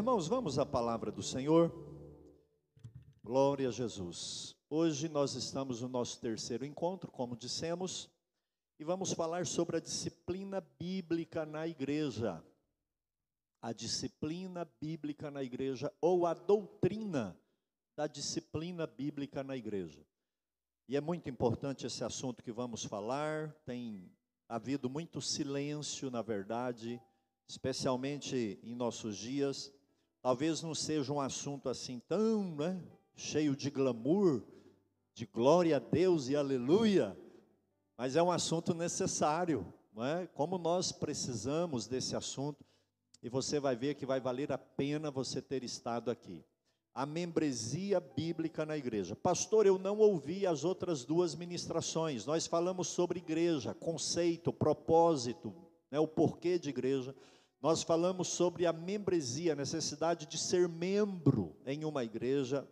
Irmãos, vamos à palavra do Senhor. Glória a Jesus. Hoje nós estamos no nosso terceiro encontro, como dissemos, e vamos falar sobre a disciplina bíblica na igreja. A disciplina bíblica na igreja ou a doutrina da disciplina bíblica na igreja. E é muito importante esse assunto que vamos falar, tem havido muito silêncio, na verdade, especialmente em nossos dias. Talvez não seja um assunto assim tão né, cheio de glamour, de glória a Deus e aleluia, mas é um assunto necessário, não é? Como nós precisamos desse assunto, e você vai ver que vai valer a pena você ter estado aqui a membresia bíblica na igreja. Pastor, eu não ouvi as outras duas ministrações. Nós falamos sobre igreja, conceito, propósito, né, o porquê de igreja. Nós falamos sobre a membresia, a necessidade de ser membro em uma igreja.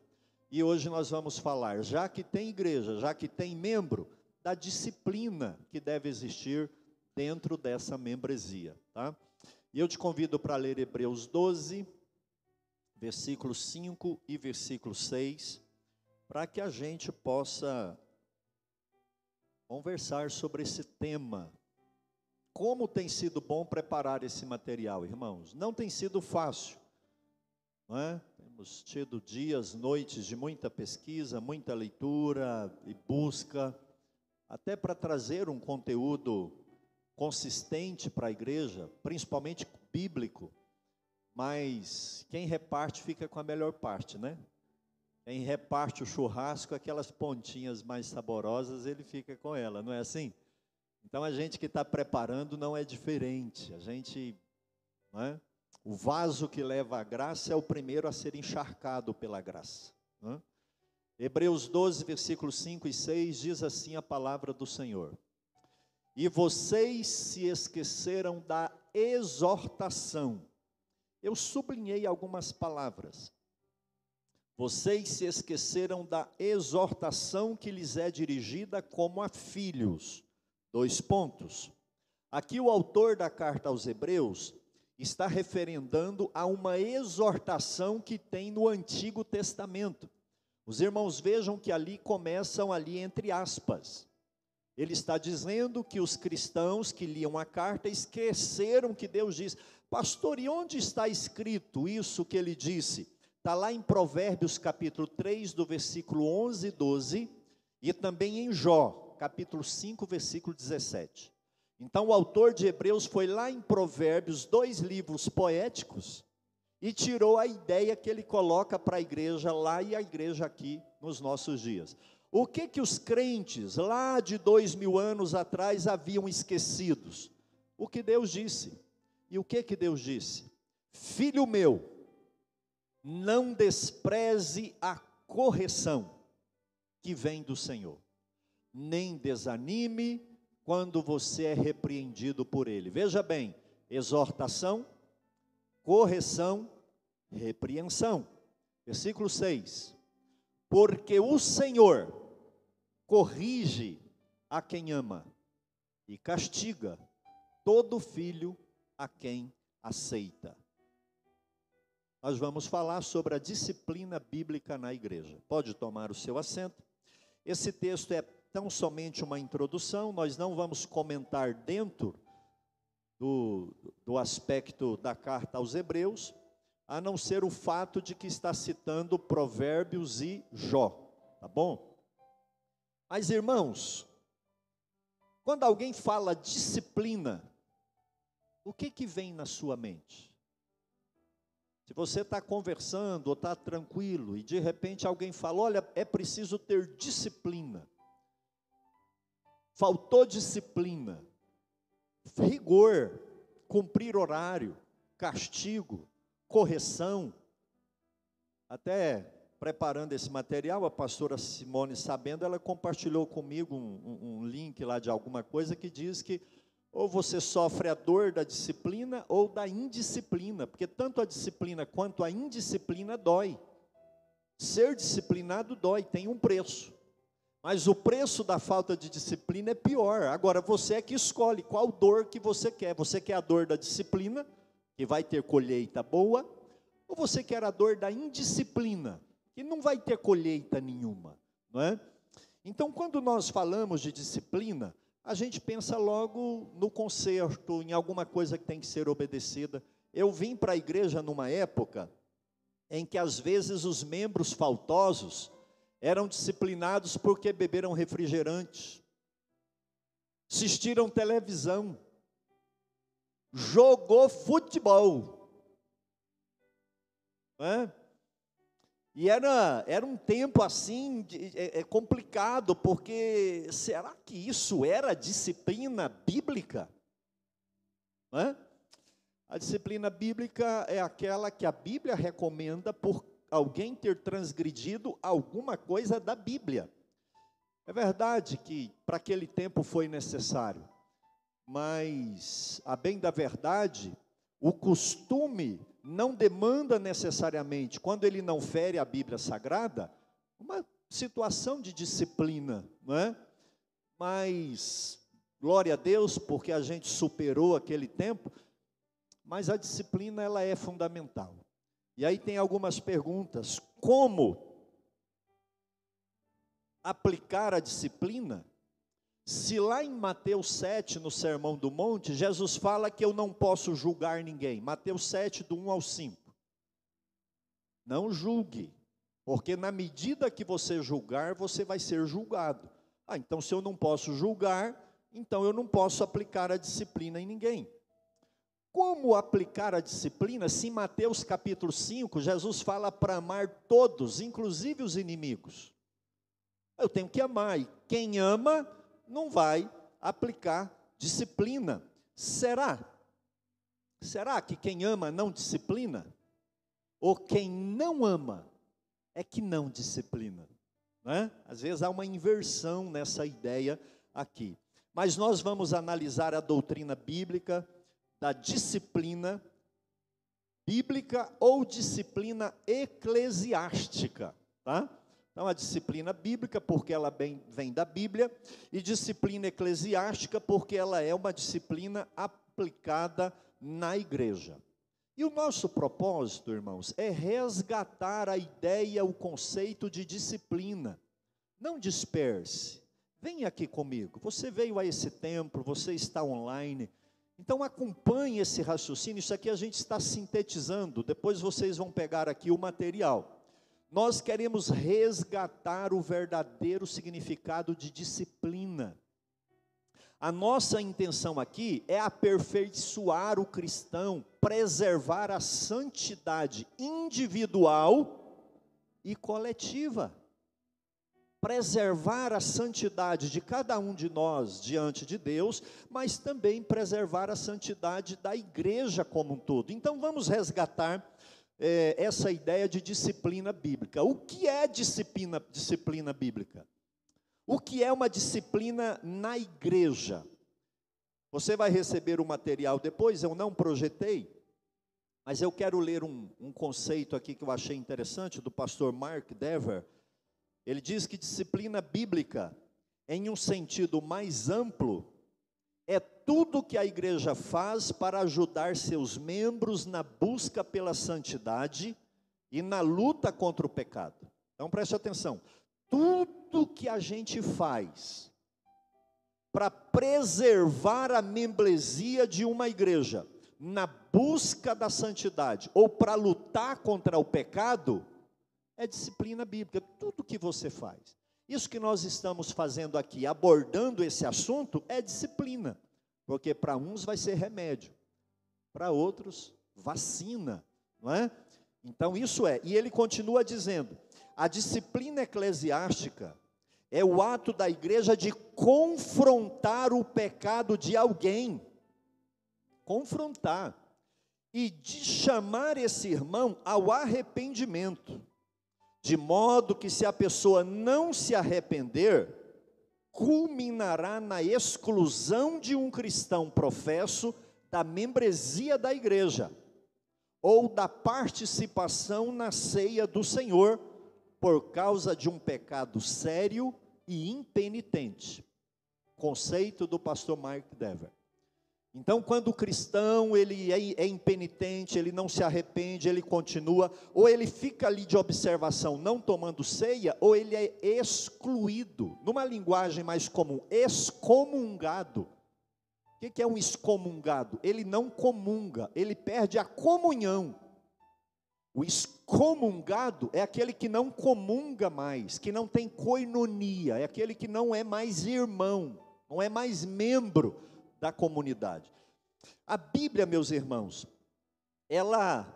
E hoje nós vamos falar, já que tem igreja, já que tem membro, da disciplina que deve existir dentro dessa membresia, tá? E eu te convido para ler Hebreus 12, versículo 5 e versículo 6, para que a gente possa conversar sobre esse tema. Como tem sido bom preparar esse material, irmãos? Não tem sido fácil, não é? Temos tido dias, noites de muita pesquisa, muita leitura e busca, até para trazer um conteúdo consistente para a igreja, principalmente bíblico mas quem reparte fica com a melhor parte, né? Quem reparte o churrasco, aquelas pontinhas mais saborosas, ele fica com ela, não é assim? Então a gente que está preparando não é diferente. A gente, é? o vaso que leva a graça é o primeiro a ser encharcado pela graça. É? Hebreus 12, versículos 5 e 6 diz assim a palavra do Senhor: E vocês se esqueceram da exortação eu sublinhei algumas palavras. Vocês se esqueceram da exortação que lhes é dirigida como a filhos. Dois pontos. Aqui o autor da carta aos Hebreus está referendando a uma exortação que tem no Antigo Testamento. Os irmãos vejam que ali começam ali entre aspas. Ele está dizendo que os cristãos que liam a carta esqueceram que Deus diz: Pastor, e onde está escrito isso que ele disse? Está lá em Provérbios capítulo 3, do versículo 11 e 12, e também em Jó, capítulo 5, versículo 17. Então o autor de Hebreus foi lá em Provérbios, dois livros poéticos, e tirou a ideia que ele coloca para a igreja lá e a igreja aqui nos nossos dias. O que que os crentes lá de dois mil anos atrás haviam esquecidos? O que Deus disse. E o que que Deus disse? Filho meu, não despreze a correção que vem do Senhor, nem desanime quando você é repreendido por Ele. Veja bem: exortação, correção, repreensão. Versículo 6: Porque o Senhor corrige a quem ama e castiga todo filho a quem aceita. Nós vamos falar sobre a disciplina bíblica na igreja. Pode tomar o seu assento. Esse texto é tão somente uma introdução, nós não vamos comentar dentro do, do aspecto da carta aos Hebreus, a não ser o fato de que está citando Provérbios e Jó, tá bom? Mas irmãos, quando alguém fala disciplina, o que que vem na sua mente? Se você está conversando ou está tranquilo e de repente alguém fala: olha, é preciso ter disciplina. Faltou disciplina, rigor, cumprir horário, castigo, correção. Até preparando esse material, a pastora Simone, sabendo, ela compartilhou comigo um, um, link lá de alguma coisa que diz que ou você sofre a dor da disciplina ou da indisciplina, porque tanto a disciplina quanto a indisciplina dói. Ser disciplinado dói, tem um preço. Mas o preço da falta de disciplina é pior. Agora você é que escolhe qual dor que você quer. Você quer a dor da disciplina, que vai ter colheita boa, Ou você quer a dor da indisciplina, que não vai ter colheita nenhuma, não é? Então, quando nós falamos de disciplina, a gente pensa logo no conserto, em alguma coisa que tem que ser obedecida. Eu vim para a igreja numa época em que às vezes os membros faltosos eram disciplinados porque beberam refrigerante, assistiram televisão, jogou futebol. É? E era, era um tempo assim é, é complicado, porque será que isso era disciplina bíblica? É? A disciplina bíblica é aquela que a Bíblia recomenda por alguém ter transgredido alguma coisa da Bíblia. É verdade que para aquele tempo foi necessário, mas, a bem da verdade, o costume não demanda necessariamente, quando ele não fere a Bíblia Sagrada, uma situação de disciplina, não é? Mas, glória a Deus, porque a gente superou aquele tempo, mas a disciplina ela é fundamental. E aí tem algumas perguntas: como aplicar a disciplina? Se lá em Mateus 7, no Sermão do Monte, Jesus fala que eu não posso julgar ninguém. Mateus 7, do 1 ao 5. Não julgue, porque na medida que você julgar, você vai ser julgado. Ah, então se eu não posso julgar, então eu não posso aplicar a disciplina em ninguém. Como aplicar a disciplina se em Mateus capítulo 5, Jesus fala para amar todos, inclusive os inimigos? Eu tenho que amar, e quem ama não vai aplicar disciplina. Será? Será que quem ama não disciplina? Ou quem não ama é que não disciplina? Né? Às vezes há uma inversão nessa ideia aqui. Mas nós vamos analisar a doutrina bíblica da disciplina bíblica ou disciplina eclesiástica, tá? Então, a disciplina bíblica, porque ela vem, da Bíblia, e disciplina eclesiástica, porque ela é uma disciplina aplicada na igreja. E o nosso propósito, irmãos, é resgatar a ideia, o conceito de disciplina. Não disperse. Venha aqui comigo. Você veio a esse templo, você está online. Então acompanhe esse raciocínio. Isso aqui a gente está sintetizando. Depois vocês vão pegar aqui o material. Nós queremos resgatar o verdadeiro significado de disciplina. A nossa intenção aqui é aperfeiçoar o cristão, preservar a santidade individual e coletiva. Preservar a santidade de cada um de nós diante de Deus, mas também preservar a santidade da igreja como um todo. Então vamos resgatar é, essa ideia de disciplina bíblica. O que é disciplina, disciplina bíblica? O que é uma disciplina na igreja? Você vai receber o material depois, eu não projetei, mas eu quero ler um, um conceito aqui que eu achei interessante, do pastor Mark Dever. Ele diz que disciplina bíblica, em um sentido mais amplo, é tudo que a igreja faz para ajudar seus membros na busca pela santidade e na luta contra o pecado. Então preste atenção: tudo que a gente faz para preservar a membresia de uma igreja na busca da santidade ou para lutar contra o pecado é disciplina bíblica. Tudo que você faz. Isso que nós estamos fazendo aqui, abordando esse assunto, é disciplina. Porque para uns vai ser remédio, para outros, vacina, não é? Então isso é. E ele continua dizendo: a disciplina eclesiástica é o ato da igreja de confrontar o pecado de alguém. Confrontar. E de chamar esse irmão ao arrependimento. De modo que, se a pessoa não se arrepender, culminará na exclusão de um cristão professo da membresia da igreja ou da participação na ceia do Senhor por causa de um pecado sério e impenitente. Conceito do pastor Mark Dever. Então, quando o cristão ele é, é impenitente, ele não se arrepende, ele continua, ou ele fica ali de observação, não tomando ceia, ou ele é excluído, numa linguagem mais comum, excomungado. O que é um excomungado? Ele não comunga, ele perde a comunhão. O excomungado é aquele que não comunga mais, que não tem coinonia, é aquele que não é mais irmão, não é mais membro da comunidade. A Bíblia, meus irmãos, ela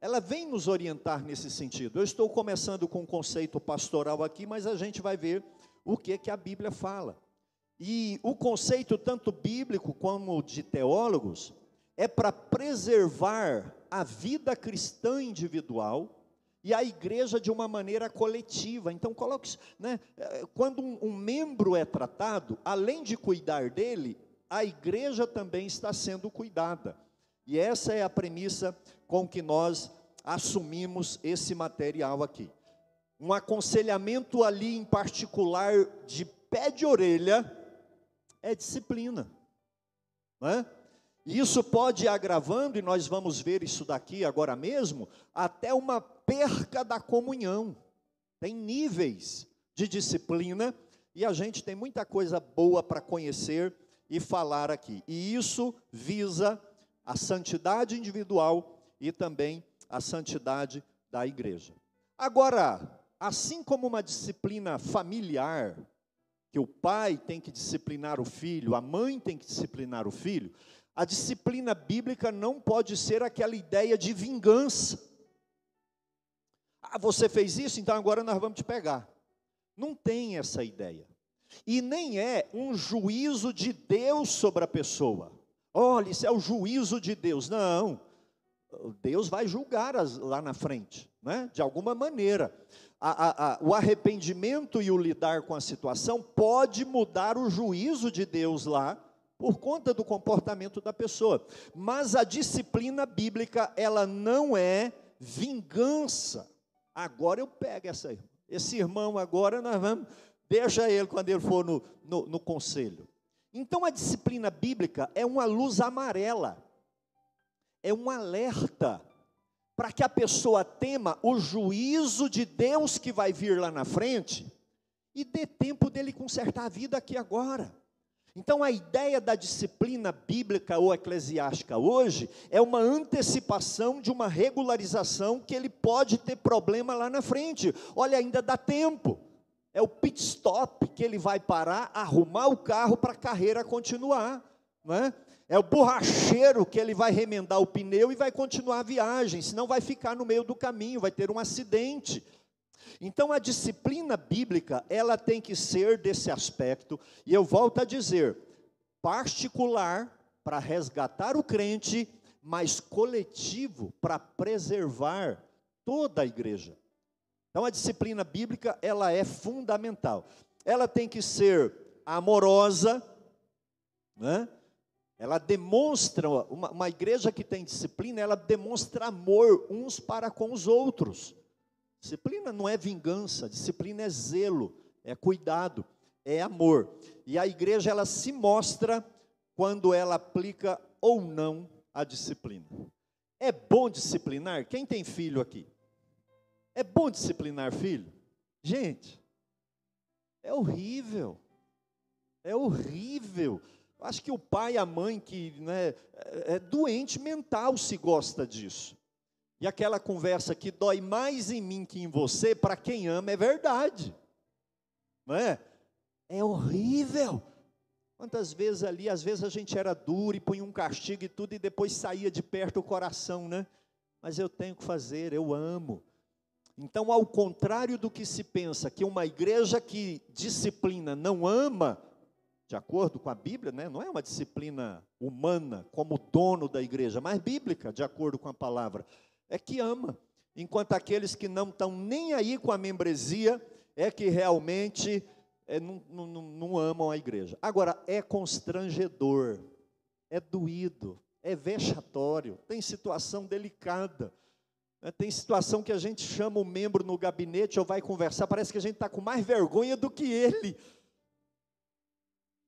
ela vem nos orientar nesse sentido. Eu estou começando com um conceito pastoral aqui, mas a gente vai ver o que que a Bíblia fala. E o conceito tanto bíblico como de teólogos é para preservar a vida cristã individual e a igreja de uma maneira coletiva. Então, coloque, né, eh, quando um, um membro é tratado, além de cuidar dele, a igreja também está sendo cuidada. E essa é a premissa com que nós assumimos esse material aqui. Um aconselhamento ali em particular de pé de orelha é disciplina. Não é? Isso pode ir agravando, e nós vamos ver isso daqui agora mesmo, até uma perca da comunhão. Tem níveis de disciplina, e a gente tem muita coisa boa para conhecer e falar aqui. E isso visa a santidade individual e também a santidade da igreja. Agora, assim como uma disciplina familiar, que o pai tem que disciplinar o filho, a mãe tem que disciplinar o filho, a disciplina bíblica não pode ser aquela ideia de vingança. Ah, você fez isso, então agora nós vamos te pegar. Não tem essa ideia. E nem é um juízo de Deus sobre a pessoa. Olha, isso é o juízo de Deus. Não. Deus vai julgar as, lá na frente, né? de alguma maneira. A, a, a, o arrependimento e o lidar com a situação pode mudar o juízo de Deus lá, por conta do comportamento da pessoa. Mas a disciplina bíblica, ela não é vingança. Agora eu pego essa, esse irmão, agora nós vamos Deixa ele quando ele for no, no, no conselho. Então a disciplina bíblica é uma luz amarela, é um alerta para que a pessoa tema o juízo de Deus que vai vir lá na frente e dê tempo dele consertar a vida aqui agora. Então a ideia da disciplina bíblica ou eclesiástica hoje é uma antecipação de uma regularização que ele pode ter problema lá na frente. Olha, ainda dá tempo é o pit stop que ele vai parar, arrumar o carro para a carreira continuar, não é? É o borracheiro que ele vai remendar o pneu e vai continuar a viagem, senão vai ficar no meio do caminho, vai ter um acidente. Então a disciplina bíblica, ela tem que ser desse aspecto, e eu volto a dizer, particular para resgatar o crente, mas coletivo para preservar toda a igreja. Então a disciplina bíblica, ela é fundamental. Ela tem que ser amorosa, né? Ela demonstra, uma, uma igreja que tem disciplina, ela demonstra amor uns para com os outros. Disciplina não é vingança, disciplina é zelo, é cuidado, é amor. E a igreja ela se mostra quando ela aplica ou não a disciplina. É bom disciplinar? Quem tem filho aqui? É bom disciplinar filho? Gente, é horrível. É horrível. Acho que o pai e a mãe que né, é, é doente mental se gosta disso. E aquela conversa que dói mais em mim que em você, para quem ama, é verdade. Não é? É horrível. Quantas vezes ali, às vezes a gente era duro e punha um castigo e tudo, e depois saía de perto o coração, né? Mas eu tenho que fazer, eu amo. Então, ao contrário do que se pensa, que uma igreja que disciplina não ama, de acordo com a Bíblia, né, não é uma disciplina humana como dono da igreja, mas bíblica, de acordo com a palavra, é que ama. Enquanto aqueles que não estão nem aí com a membresia, é que realmente é, não, não, não amam a igreja. Agora, é constrangedor, é doído, é vexatório, tem situação delicada. Né, tem situação que a gente chama o membro no gabinete ou vai conversar, parece que a gente está com mais vergonha do que ele.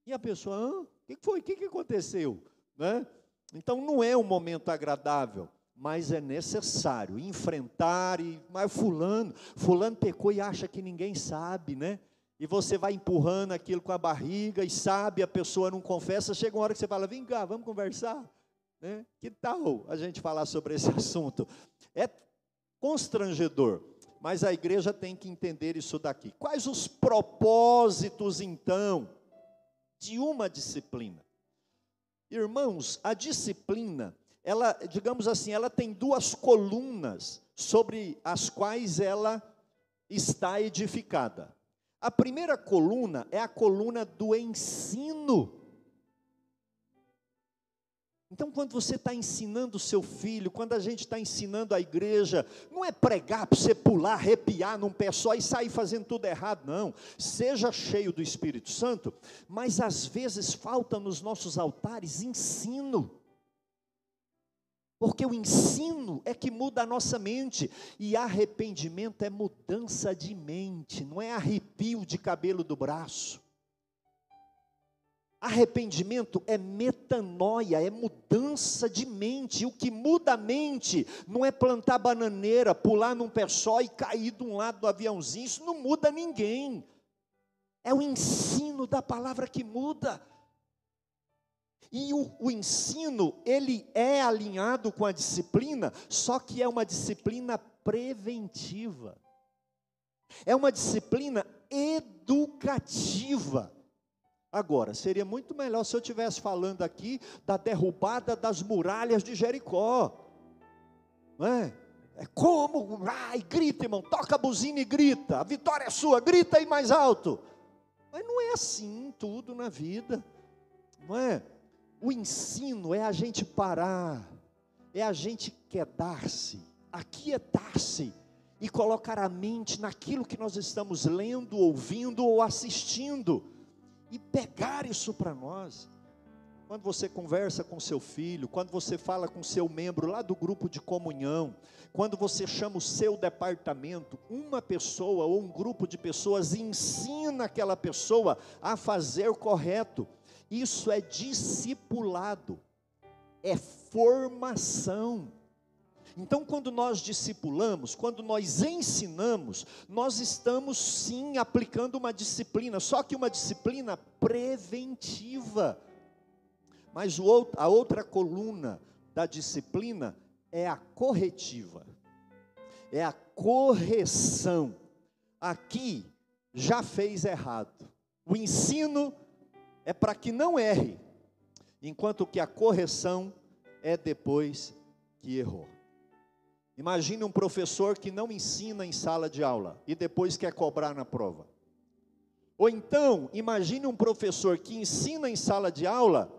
E a pessoa, o que foi? O que, aconteceu? Né? Então não é um momento agradável, mas é necessário enfrentar e mas fulano, fulano pecou e acha que ninguém sabe, né? E você vai empurrando aquilo com a barriga e sabe, a pessoa não confessa, chega uma hora que você fala: "Vem cá, vamos conversar". Né? Que tal a gente falar sobre esse assunto? É constrangedor, mas a igreja tem que entender isso daqui. Quais os propósitos, então, de uma disciplina? Irmãos, a disciplina, ela, digamos assim, ela tem duas colunas sobre as quais ela está edificada. A primeira coluna é a coluna do ensino. Então, quando você está ensinando o seu filho, quando a gente está ensinando a igreja, não é pregar para você pular, arrepiar num pé só e sair fazendo tudo errado, não. Seja cheio do Espírito Santo, mas às vezes falta nos nossos altares ensino. Porque o ensino é que muda a nossa mente, e arrependimento é mudança de mente, não é arrepio de cabelo do braço. Arrependimento é metanoia, é mudança de mente. E o que muda a mente não é plantar bananeira, pular num pé só e cair de um lado do aviãozinho. Isso não muda ninguém. É o ensino da palavra que muda. E o, o, ensino, ele é alinhado com a disciplina, só que é uma disciplina preventiva. É uma disciplina educativa. Agora, seria muito melhor se eu estivesse falando aqui da derrubada das muralhas de Jericó. Não é? É como, ai, grita, irmão, toca a buzina e grita, a vitória é sua, grita aí mais alto. Mas não é assim tudo na vida, não é? O ensino é a gente parar, é a gente quedar-se, aquietar-se e colocar a mente naquilo que nós estamos lendo, ouvindo ou assistindo e pegar isso para nós. Quando você conversa com seu filho, quando você fala com seu membro lá do grupo de comunhão, quando você chama o seu departamento, uma pessoa ou um grupo de pessoas ensina aquela pessoa a fazer correto. Isso é discipulado, é formação. Então, quando nós discipulamos, quando nós ensinamos, nós estamos sim aplicando uma disciplina, só que uma disciplina preventiva. Mas a outra coluna da disciplina é a corretiva, é a correção. Aqui já fez errado. O ensino é para que não erre, enquanto que a correção é depois que errou. Imagine um professor que não ensina em sala de aula e depois quer cobrar na prova. Ou então, imagine um professor que ensina em sala de aula,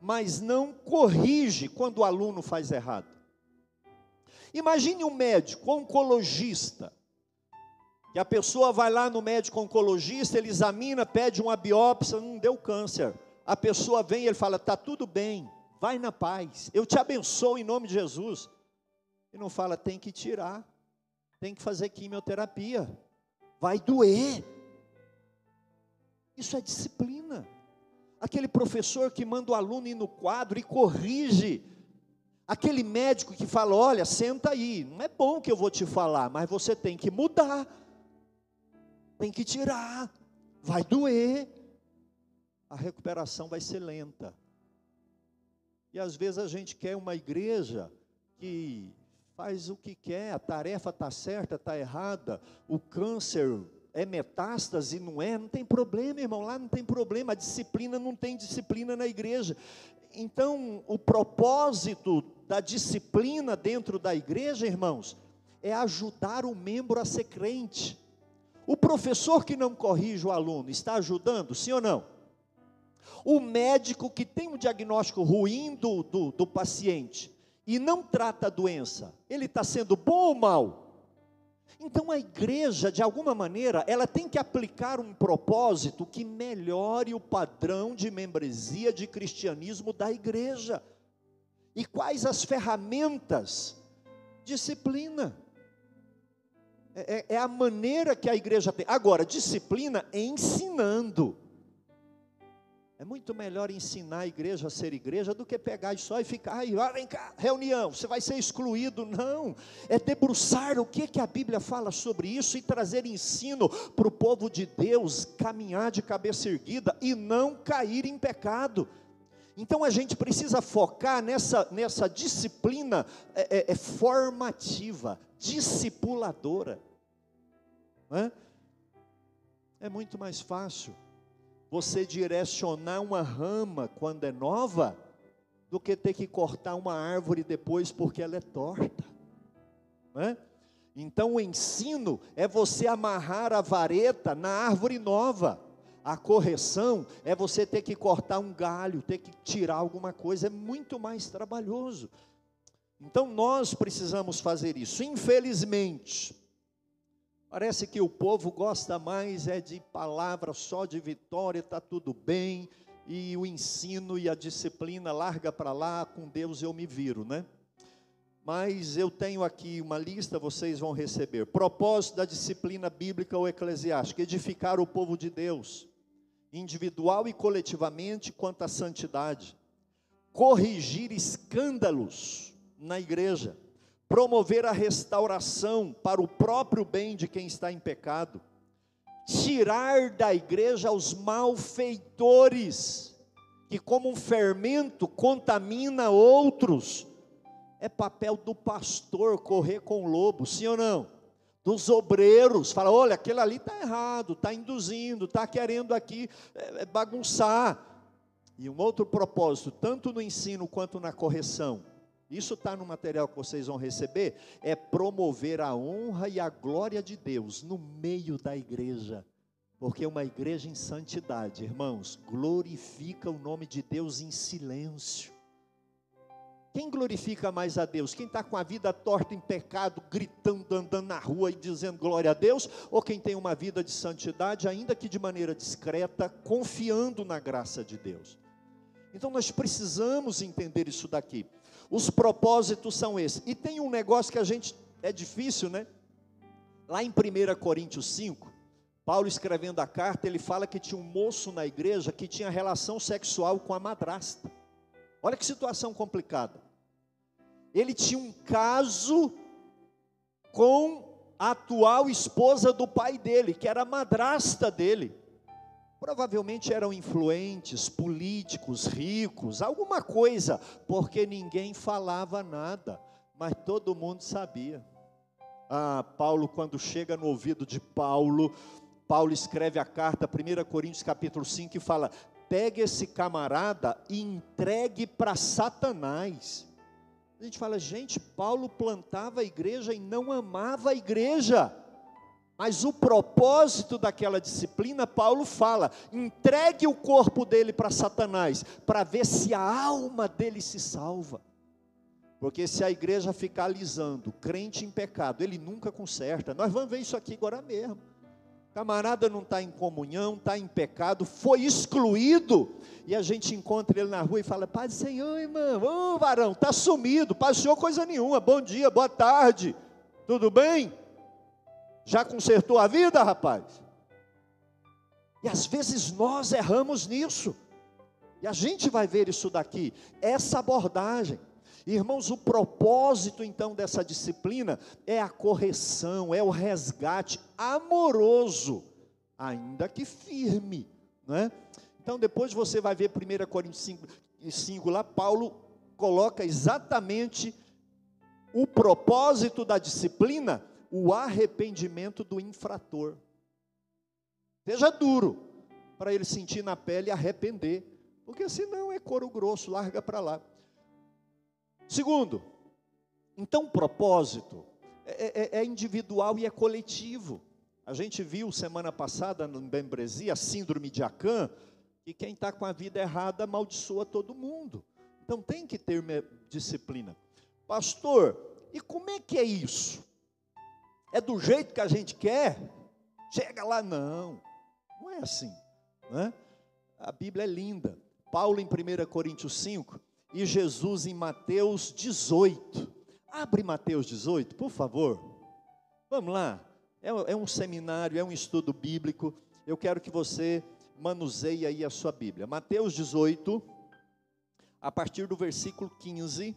mas não corrige quando o aluno faz errado. Imagine um médico oncologista, que a pessoa vai lá no médico oncologista, ele examina, pede uma biópsia, não deu câncer. A pessoa vem e ele fala: "Tá tudo bem, vai na paz. Eu te abençoo em nome de Jesus." E não fala, tem que tirar, tem que fazer quimioterapia, vai doer. Isso é disciplina. Aquele professor que manda o aluno ir no quadro e corrige. Aquele médico que fala: olha, senta aí, não é bom que eu vou te falar, mas você tem que mudar, tem que tirar, vai doer. A recuperação vai ser lenta. E às vezes a gente quer uma igreja que faz o que quer, a tarefa está certa, está errada, o câncer é metástase, não é? Não tem problema, irmão, lá não tem problema, a disciplina não tem disciplina na igreja. Então, o propósito da disciplina dentro da igreja, irmãos, é ajudar o membro a ser crente. O professor que não corrige o aluno está ajudando, sim ou não? O médico que tem um diagnóstico ruim do, do, do paciente, e não trata a doença, ele está sendo bom ou mal? Então a igreja, de alguma maneira, ela tem que aplicar um propósito que melhore o padrão de membresia de cristianismo da igreja. E quais as ferramentas? Disciplina. É, é, é a maneira que a igreja tem. Agora, disciplina ensinando. É muito melhor ensinar a igreja a ser igreja do que pegar só e ficar, aí, vem cá, reunião, você vai ser excluído. Não, é debruçar o que, que a Bíblia fala sobre isso e trazer ensino para o povo de Deus caminhar de cabeça erguida e não cair em pecado. Então a gente precisa focar nessa, nessa disciplina é, é, é formativa, discipuladora. É? é muito mais fácil você direcionar uma rama quando é nova, do que ter que cortar uma árvore depois porque ela é torta. É? Então o ensino é você amarrar a vareta na árvore nova. A correção é você ter que cortar um galho, ter que tirar alguma coisa, é muito mais trabalhoso. Então nós precisamos fazer isso. Infelizmente, Parece que o povo gosta mais é de palavra só de vitória, está tudo bem, e o ensino e a disciplina larga para lá, com Deus eu me viro, né? Mas eu tenho aqui uma lista, vocês vão receber. Propósito da disciplina bíblica ou eclesiástica: edificar o povo de Deus, individual e coletivamente, quanto à santidade, corrigir escândalos na igreja, promover a restauração para o próprio bem de quem está em pecado, tirar da igreja os malfeitores, que como um fermento contamina outros. É papel do pastor correr com o lobo, sim ou não? Dos obreiros, fala: olha, aquele ali está errado, está induzindo, está querendo aqui é, é, bagunçar. E um outro propósito, tanto no ensino quanto na correção, isso está no material que vocês vão receber, é promover a honra e a glória de Deus no meio da igreja. Porque uma igreja em santidade, irmãos, glorifica o nome de Deus em silêncio. Quem glorifica mais a Deus? Quem está com a vida torta em pecado, gritando, andando na rua e dizendo glória a Deus? Ou quem tem uma vida de santidade, ainda que de maneira discreta, confiando na graça de Deus? Então nós precisamos entender isso daqui. Os propósitos são esses. E tem um negócio que a gente é difícil, né? Lá em 1 Coríntios 5, Paulo escrevendo a carta, ele fala que tinha um moço na igreja que tinha relação sexual com a madrasta. Olha que situação complicada. Ele tinha um caso com a atual esposa do pai dele, que era a madrasta dele. Provavelmente eram influentes, políticos, ricos, alguma coisa, porque ninguém falava nada, mas todo mundo sabia. Ah, Paulo, quando chega no ouvido de Paulo, Paulo escreve a carta, 1 Coríntios capítulo 5, e fala: pegue esse camarada e entregue para Satanás. A gente fala, gente, Paulo plantava a igreja e não amava a igreja. Mas o propósito daquela disciplina, Paulo fala: entregue o corpo dele para Satanás, para ver se a alma dele se salva. Porque se a igreja ficar alisando, crente em pecado, ele nunca conserta. Nós vamos ver isso aqui agora mesmo. Camarada não está em comunhão, está em pecado, foi excluído, e a gente encontra ele na rua e fala: Pai do Senhor, irmão, ô varão, está sumido, Senhor, coisa nenhuma, bom dia, boa tarde, tudo bem? Já consertou a vida, rapaz? E às vezes nós erramos nisso. E a gente vai ver isso daqui, essa abordagem. Irmãos, o propósito então dessa disciplina é a correção, é o resgate amoroso, ainda que firme, né? Então depois você vai ver 1 Coríntios 5, 5 lá, Paulo coloca exatamente o propósito da disciplina o arrependimento do infrator. Seja duro, para ele sentir na pele e arrepender, porque senão é couro grosso, larga para lá. Segundo, então propósito é, é, é, individual e é coletivo. A gente viu semana passada no membresia a síndrome de Acã, que quem está com a vida errada amaldiçoa todo mundo. Então tem que ter disciplina. Pastor, e como é que é isso? É do jeito que a gente quer, chega lá, não, não é assim, né? A Bíblia é linda. Paulo em 1 Coríntios 5 e Jesus em Mateus 18. Abre Mateus 18, por favor. Vamos lá. É, é um seminário, é um estudo bíblico. Eu quero que você manuseie aí a sua Bíblia. Mateus 18, a partir do versículo 15.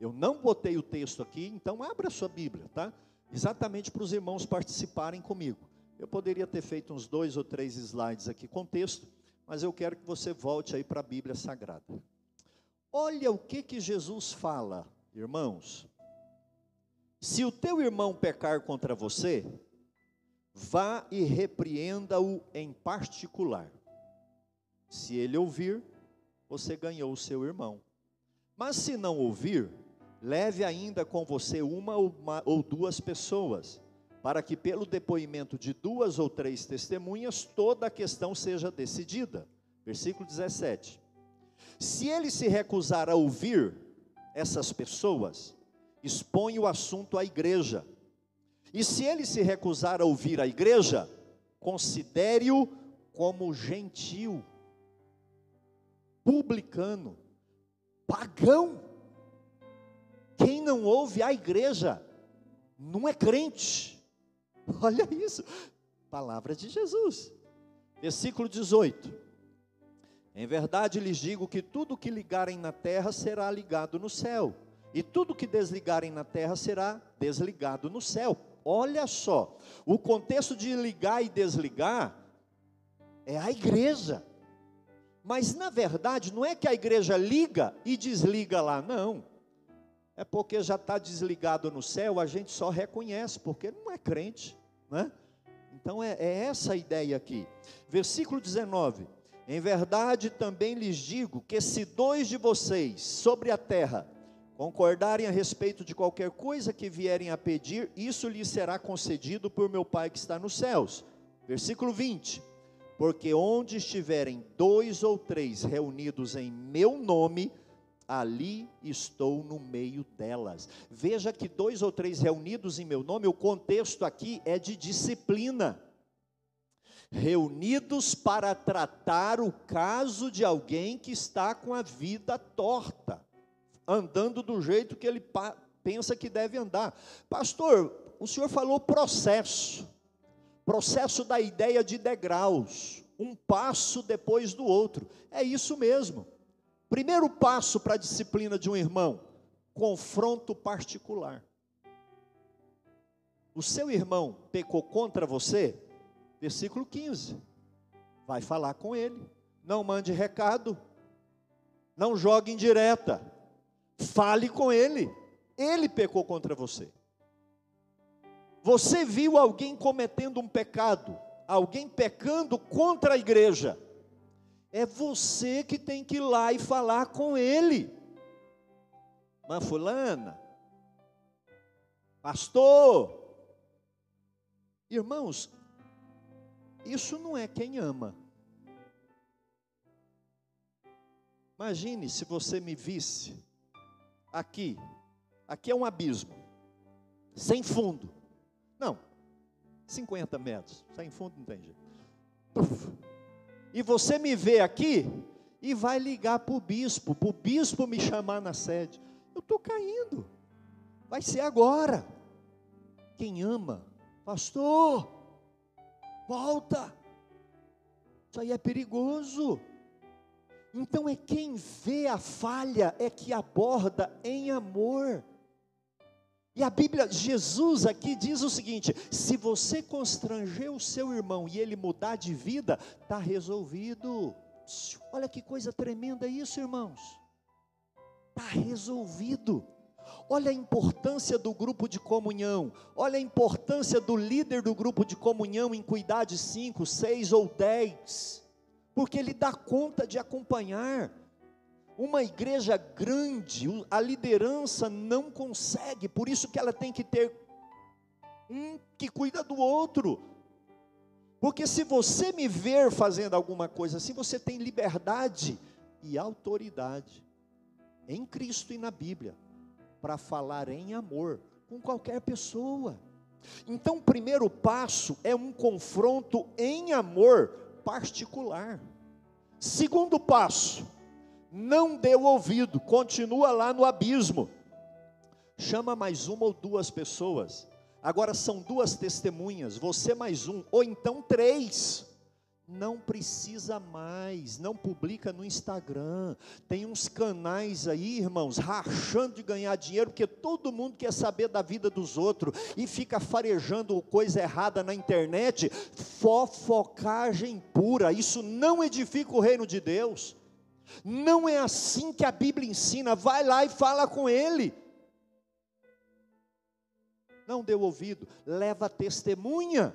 Eu não botei o texto aqui, então abra a sua Bíblia, tá? Exatamente para os irmãos participarem comigo. Eu poderia ter feito uns dois ou três slides aqui com texto, mas eu quero que você volte aí para a Bíblia Sagrada. Olha o que que Jesus fala, irmãos. Se o teu irmão pecar contra você, vá e repreenda-o em particular. Se ele ouvir, você ganhou o seu irmão. Mas se não ouvir, leve ainda com você uma ou, uma ou duas pessoas, para que pelo depoimento de duas ou três testemunhas toda a questão seja decidida. Versículo 17. Se ele se recusar a ouvir essas pessoas, expõe o assunto à igreja. E se ele se recusar a ouvir a igreja, considere-o como gentil, publicano, pagão. Quem não ouve a igreja não é crente. Olha isso, palavra de Jesus. Versículo 18: Em verdade lhes digo que tudo que ligarem na terra será ligado no céu, e tudo que desligarem na terra será desligado no céu. Olha só, o contexto de ligar e desligar é a igreja. Mas na verdade não é que a igreja liga e desliga lá, não. É porque já está desligado no céu, a gente só reconhece, porque não é crente, né? Então é, é essa a ideia aqui. Versículo 19: Em verdade também lhes digo que se dois de vocês sobre a terra concordarem a respeito de qualquer coisa que vierem a pedir, isso lhes será concedido por meu Pai que está nos céus. Versículo 20: Porque onde estiverem dois ou três reunidos em meu nome, ali estou no meio delas. Veja que dois ou três reunidos em meu nome, o contexto aqui é de disciplina. Reunidos para tratar o caso de alguém que está com a vida torta, andando do jeito que ele pensa que deve andar. Pastor, o senhor falou processo, processo da ideia de degraus, um passo depois do outro. É isso mesmo. Primeiro passo para a disciplina de um irmão: confronto particular. O seu irmão pecou contra você? Versículo 15. Vai falar com ele. Não mande recado. Não jogue em direta. Fale com ele. Ele pecou contra você. Você viu alguém cometendo um pecado, alguém pecando contra a igreja. É você que tem que ir lá e falar com ele. Mas fulana, pastor, irmãos, isso não é quem ama. Imagine se você me visse aqui, aqui é um abismo, sem fundo. Não, 50 metros, sem fundo não tem jeito e você me vê aqui e vai ligar para o bispo, para o bispo me chamar na sede. Eu estou caindo, vai ser agora. Quem ama, pastor, volta, isso aí é perigoso. Então é quem vê a falha é que aborda em amor. E a Bíblia, Jesus aqui diz o seguinte: se você constranger o seu irmão e ele mudar de vida, está resolvido. Olha que coisa tremenda isso, irmãos. Está resolvido. Olha a importância do grupo de comunhão. Olha a importância do líder do grupo de comunhão em cuidar de cinco, seis ou dez. Porque ele dá conta de acompanhar. Uma igreja grande, a liderança não consegue, por isso que ela tem que ter um que cuida do outro. Porque se você me ver fazendo alguma coisa assim, você tem liberdade e autoridade em Cristo e na Bíblia para falar em amor com qualquer pessoa. Então, o primeiro passo é um confronto em amor particular. Segundo passo, não deu ouvido, continua lá no abismo. Chama mais uma ou duas pessoas. Agora são duas testemunhas, você mais um, ou então três. Não precisa mais, não publica no Instagram. Tem uns canais aí, irmãos, rachando de ganhar dinheiro, porque todo mundo quer saber da vida dos outros e fica farejando coisa errada na internet. Fofocagem pura, isso não edifica o reino de Deus. Não é assim que a Bíblia ensina. Vai lá e fala com ele. Não deu ouvido, leva testemunha.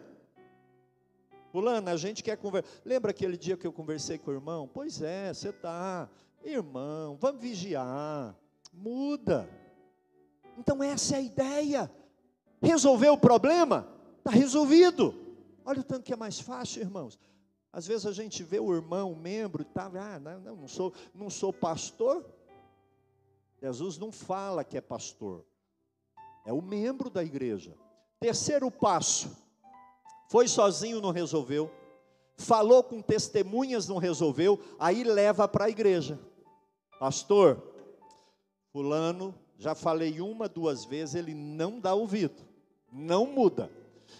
Fulano, a gente quer conversar. Lembra aquele dia que eu conversei com o irmão? Pois é, você está. Irmão, vamos vigiar. Muda. Então, essa é a ideia. Resolveu o problema? Está resolvido. Olha o tanto que é mais fácil, irmãos. Às vezes a gente vê o irmão, o membro, tá, ah, não, não, sou, não sou pastor. Jesus não fala que é pastor, é o membro da igreja. Terceiro passo, foi sozinho, não resolveu. Falou com testemunhas, não resolveu. Aí leva para a igreja. Pastor, Fulano, já falei uma, duas vezes, ele não dá ouvido, não muda.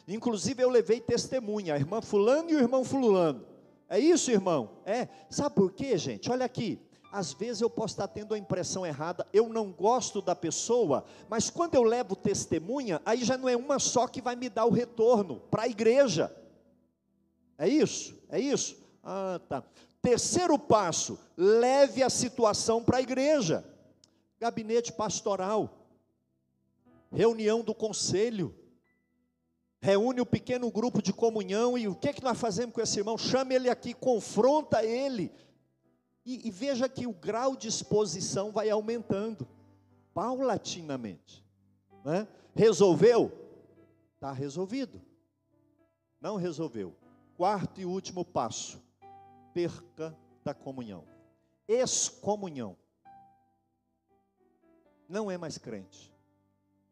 Inclusive eu levei testemunha, a irmã Fulano e o irmão Fulano. É isso, irmão? É. Sabe por quê, gente? Olha aqui às vezes eu posso estar tendo a impressão errada, eu não gosto da pessoa, mas quando eu levo testemunha, aí já não é uma só que vai me dar o retorno para a igreja. É isso? É isso? Ah, tá. Terceiro passo, leve a situação para a igreja. Gabinete pastoral, reunião do conselho, reúne o pequeno grupo de comunhão e o que, é que nós fazemos com esse irmão? Chame ele aqui, confronta ele e, e veja que o grau de exposição vai aumentando, paulatinamente. Né? Resolveu? Está resolvido. Não resolveu. Quarto e último passo: perca da comunhão. Excomunhão. Não é mais crente.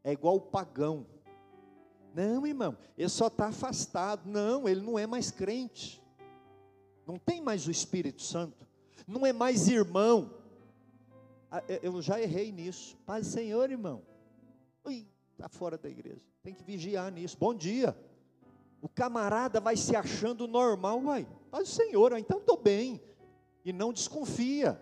É igual o pagão. Não, irmão, ele só está afastado. Não, ele não é mais crente. Não tem mais o Espírito Santo não é mais irmão. Ah, eu já errei nisso. Paz Senhor, irmão. Está fora da igreja. Tem que vigiar nisso. Bom dia. O camarada vai se achando normal, vai. Paz Senhor, então estou bem. E não desconfia.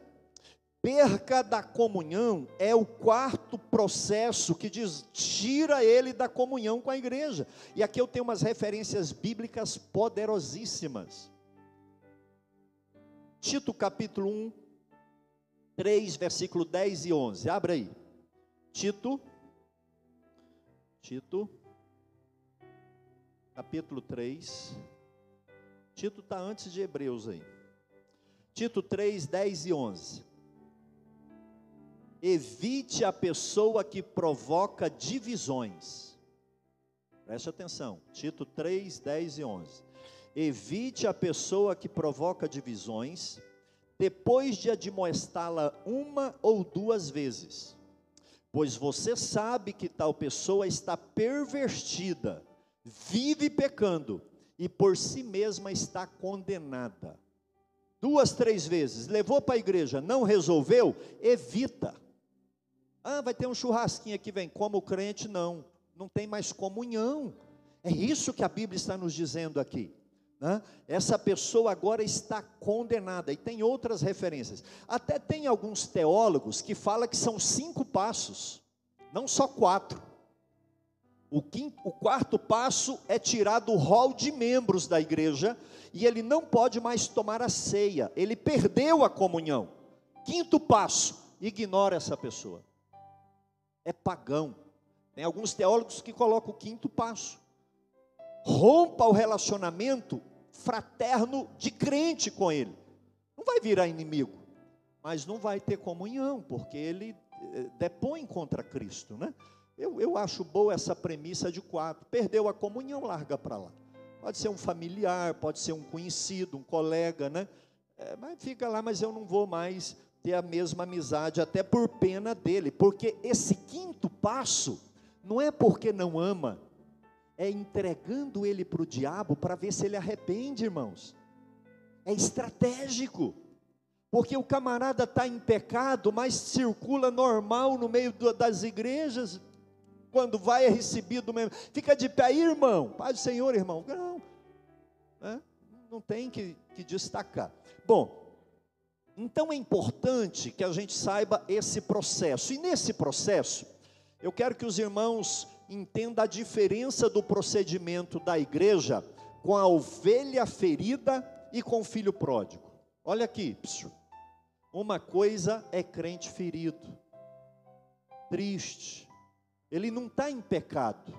Perca da comunhão é o quarto processo que diz, tira ele da comunhão com a igreja. E aqui eu tenho umas referências bíblicas poderosíssimas. Tito capítulo 1, 3, versículo 10 e 11. Abra aí. Tito, Tito, capítulo 3. Tito está antes de Hebreus aí. Tito 3, 10 e 11. Evite a pessoa que provoca divisões. Preste atenção. Tito 3, 10 e 11. Evite a pessoa que provoca divisões, depois de admoestá-la uma ou duas vezes, pois você sabe que tal pessoa está pervertida, vive pecando e por si mesma está condenada. Duas, três vezes, levou para a igreja, não resolveu, evita. Ah, vai ter um churrasquinho aqui, vem, como crente, não, não tem mais comunhão. É isso que a Bíblia está nos dizendo aqui. Né? Essa pessoa agora está condenada, e tem outras referências. Até tem alguns teólogos que falam que são cinco passos, não só quatro. O, quinto, o quarto passo é tirar do rol de membros da igreja, e ele não pode mais tomar a ceia, ele perdeu a comunhão. Quinto passo, ignora essa pessoa. É pagão. Tem alguns teólogos que colocam o quinto passo rompa o relacionamento fraterno de crente com ele. Não vai virar inimigo, mas não vai ter comunhão, porque ele eh, depõe contra Cristo, né? Eu, eu acho boa essa premissa de quatro. Perdeu a comunhão, larga para lá. Pode ser um familiar, pode ser um conhecido, um colega, né? É, mas fica lá, mas eu não vou mais ter a mesma amizade, até por pena dele, porque esse quinto passo não é porque não ama, é entregando ele para o diabo para ver se ele arrepende, irmãos. É estratégico. Porque o camarada está em pecado, mas circula normal no meio das igrejas. Quando vai é recebido mesmo. Fica de pé aí, irmão. Paz do Senhor, irmão. Não. É? Não tem que, que destacar. Bom, então é importante que a gente saiba esse processo. E nesse processo, eu quero que os irmãos entendam a diferença do procedimento da igreja com a ovelha ferida e com o filho pródigo. Olha aqui, uma coisa é crente ferido, triste, ele não está em pecado,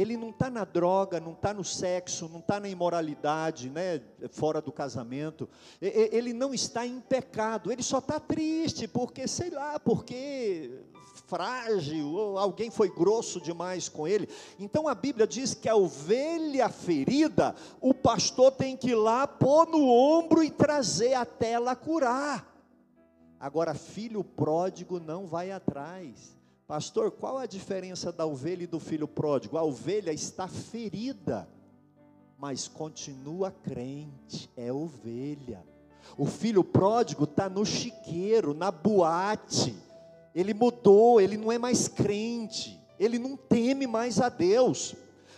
ele não está na droga, não está no sexo, não está na imoralidade, né, fora do casamento, ele não está em pecado, ele só está triste, porque, sei lá, porque frágil, ou alguém foi grosso demais com ele. Então a Bíblia diz que a ovelha ferida, o pastor tem que ir lá, pôr no ombro e trazer até ela curar. Agora, filho pródigo não vai atrás. Pastor, qual a diferença da ovelha e do filho pródigo? A ovelha está ferida, mas continua crente, é ovelha. O filho pródigo está no chiqueiro, na boate. Ele mudou, ele não é mais crente, ele não teme mais a Deus.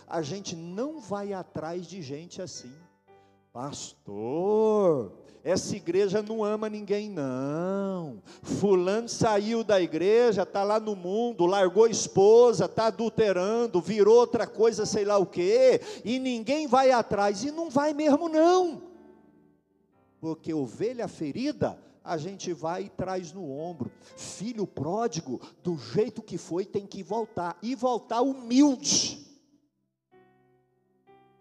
A gente não vai atrás de gente assim. Pastor, essa igreja não ama ninguém, não. Fulano saiu da igreja, está lá no mundo, largou a esposa, está adulterando, virou outra coisa, sei lá o quê, e ninguém vai atrás, e não vai mesmo, não. Porque ovelha ferida, a gente vai e traz no ombro. Filho pródigo, do jeito que foi, tem que voltar, e voltar humilde.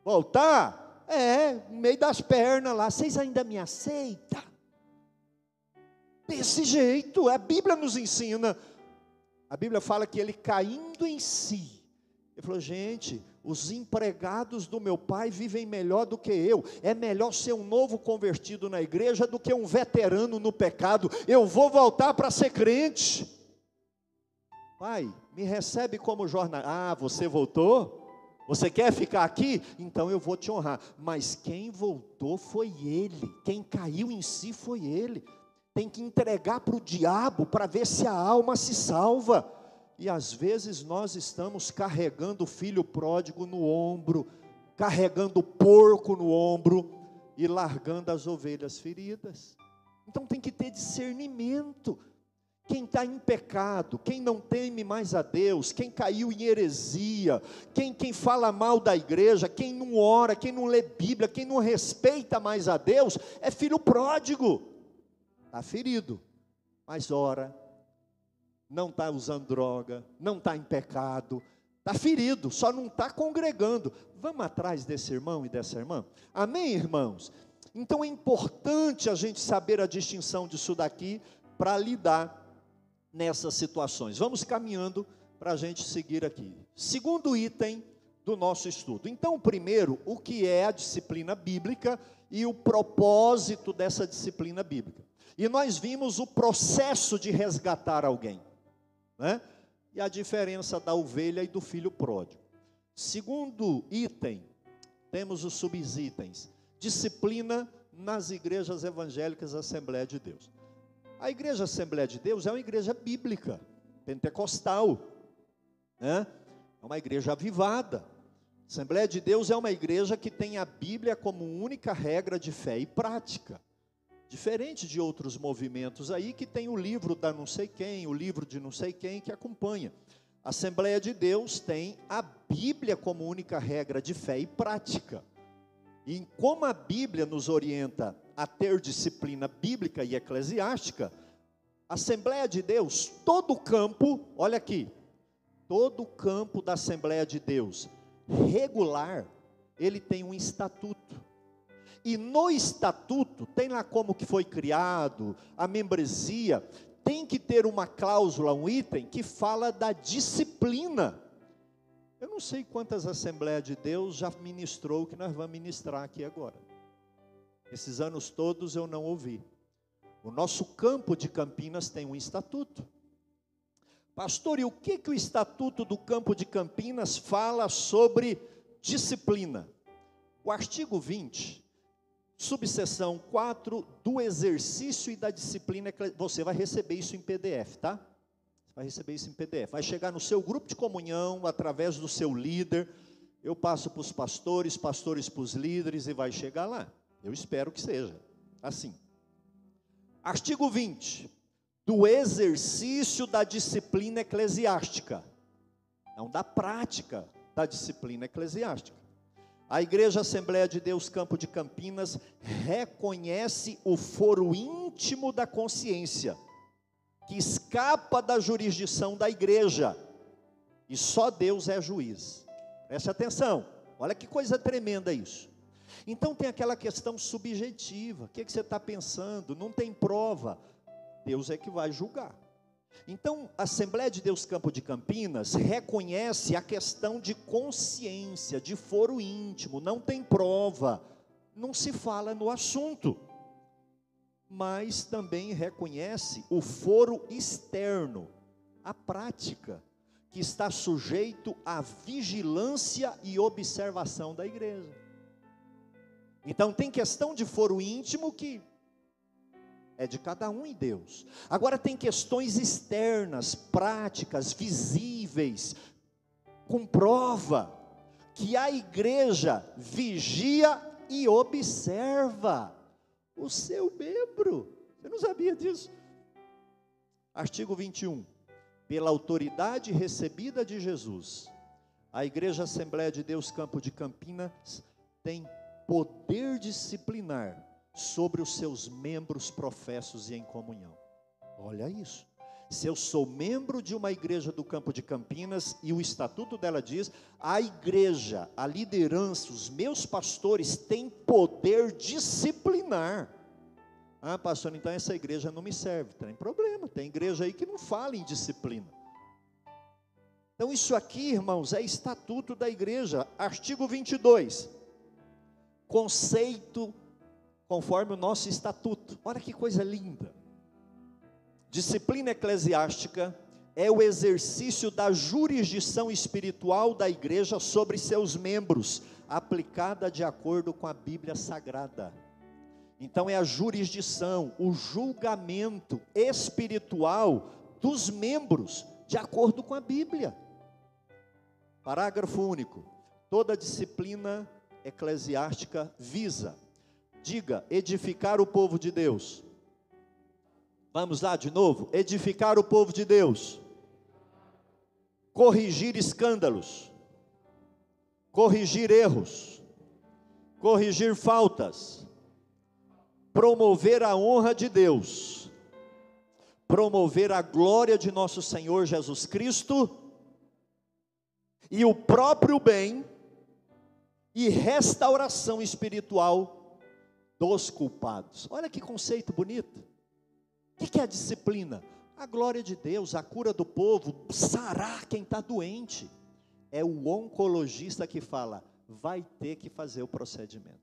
Voltar é, no meio das pernas lá, vocês ainda me aceitam? Desse jeito, a Bíblia nos ensina. A Bíblia fala que ele caindo em si, ele falou: gente, os empregados do meu pai vivem melhor do que eu. É melhor ser um novo convertido na igreja do que um veterano no pecado. Eu vou voltar para ser crente. Pai, me recebe como jornalista. Ah, você voltou? Você quer ficar aqui? Então eu vou te honrar. Mas quem voltou foi ele. Quem caiu em si foi ele. Tem que entregar para o diabo para ver se a alma se salva. E às vezes nós estamos carregando o filho pródigo no ombro, carregando o porco no ombro e largando as ovelhas feridas. Então tem que ter discernimento quem está em pecado, quem não teme mais a Deus, quem caiu em heresia, quem, quem fala mal da igreja, quem não ora, quem não lê Bíblia, quem não respeita mais a Deus, é filho pródigo, está ferido, mas ora, não está usando droga, não está em pecado, está ferido, só não está congregando. Vamos atrás desse irmão e dessa irmã? Amém, irmãos? Então é importante a gente saber a distinção disso daqui para lidar nessas situações. Vamos caminhando para a gente seguir aqui. Segundo item do nosso estudo. Então, primeiro, o que é a disciplina bíblica e o propósito dessa disciplina bíblica. E nós vimos o processo de resgatar alguém, né? E a diferença da ovelha e do filho pródigo. Segundo item, temos os subitens: disciplina nas igrejas evangélicas Assembleia de Deus. A igreja Assembleia de Deus é uma igreja bíblica, pentecostal, né? é uma igreja avivada. Assembleia de Deus é uma igreja que tem a Bíblia como única regra de fé e prática. Diferente de outros movimentos aí que tem o livro da não sei quem, o livro de não sei quem que acompanha. A Assembleia de Deus tem a Bíblia como única regra de fé e prática. E como a Bíblia nos orienta a ter disciplina bíblica e eclesiástica, Assembleia de Deus, todo o campo, olha aqui, todo o campo da Assembleia de Deus, regular, ele tem um estatuto. E no estatuto, tem lá como que foi criado, a membresia, tem que ter uma cláusula, um item que fala da disciplina. Eu não sei quantas Assembleias de Deus já ministrou o que nós vamos ministrar aqui agora. Esses anos todos eu não ouvi. O nosso campo de Campinas tem um estatuto. Pastor, e o que, que o estatuto do campo de Campinas fala sobre disciplina? O artigo 20, subseção 4 do exercício e da disciplina, você vai receber isso em PDF, tá? Você vai receber isso em PDF. Vai chegar no seu grupo de comunhão, através do seu líder. Eu passo para os pastores, pastores para os líderes e vai chegar lá. Eu espero que seja assim. Artigo 20. Do exercício da disciplina eclesiástica. Não da prática da disciplina eclesiástica. A Igreja Assembleia de Deus Campo de Campinas reconhece o foro íntimo da consciência, que escapa da jurisdição da igreja, e só Deus é juiz. Preste atenção, olha que coisa tremenda isso. Então tem aquela questão subjetiva: o que, é que você está pensando? Não tem prova, Deus é que vai julgar. Então, a Assembleia de Deus Campo de Campinas reconhece a questão de consciência, de foro íntimo, não tem prova, não se fala no assunto, mas também reconhece o foro externo, a prática, que está sujeito à vigilância e observação da igreja. Então, tem questão de foro íntimo que é de cada um em Deus. Agora tem questões externas, práticas, visíveis, com prova, que a igreja vigia e observa o seu membro. Você não sabia disso? Artigo 21. Pela autoridade recebida de Jesus, a Igreja Assembleia de Deus Campo de Campinas tem poder disciplinar sobre os seus membros professos e em comunhão. Olha isso. Se eu sou membro de uma igreja do campo de Campinas e o estatuto dela diz, a igreja, a liderança, os meus pastores têm poder disciplinar. Ah, pastor, então essa igreja não me serve. Tem problema, tem igreja aí que não fala em disciplina. Então, isso aqui, irmãos, é estatuto da igreja, artigo 22. Conceito conforme o nosso estatuto. Olha que coisa linda. Disciplina eclesiástica é o exercício da jurisdição espiritual da igreja sobre seus membros, aplicada de acordo com a Bíblia Sagrada. Então é a jurisdição, o julgamento espiritual dos membros, de acordo com a Bíblia. Parágrafo único. Toda disciplina eclesiástica visa Diga, edificar o povo de Deus. Vamos lá de novo? Edificar o povo de Deus. Corrigir escândalos. Corrigir erros. Corrigir faltas. Promover a honra de Deus. Promover a glória de nosso Senhor Jesus Cristo. E o próprio bem e restauração espiritual dos culpados. Olha que conceito bonito. O que é a disciplina? A glória de Deus, a cura do povo, sarar quem está doente. É o oncologista que fala: vai ter que fazer o procedimento,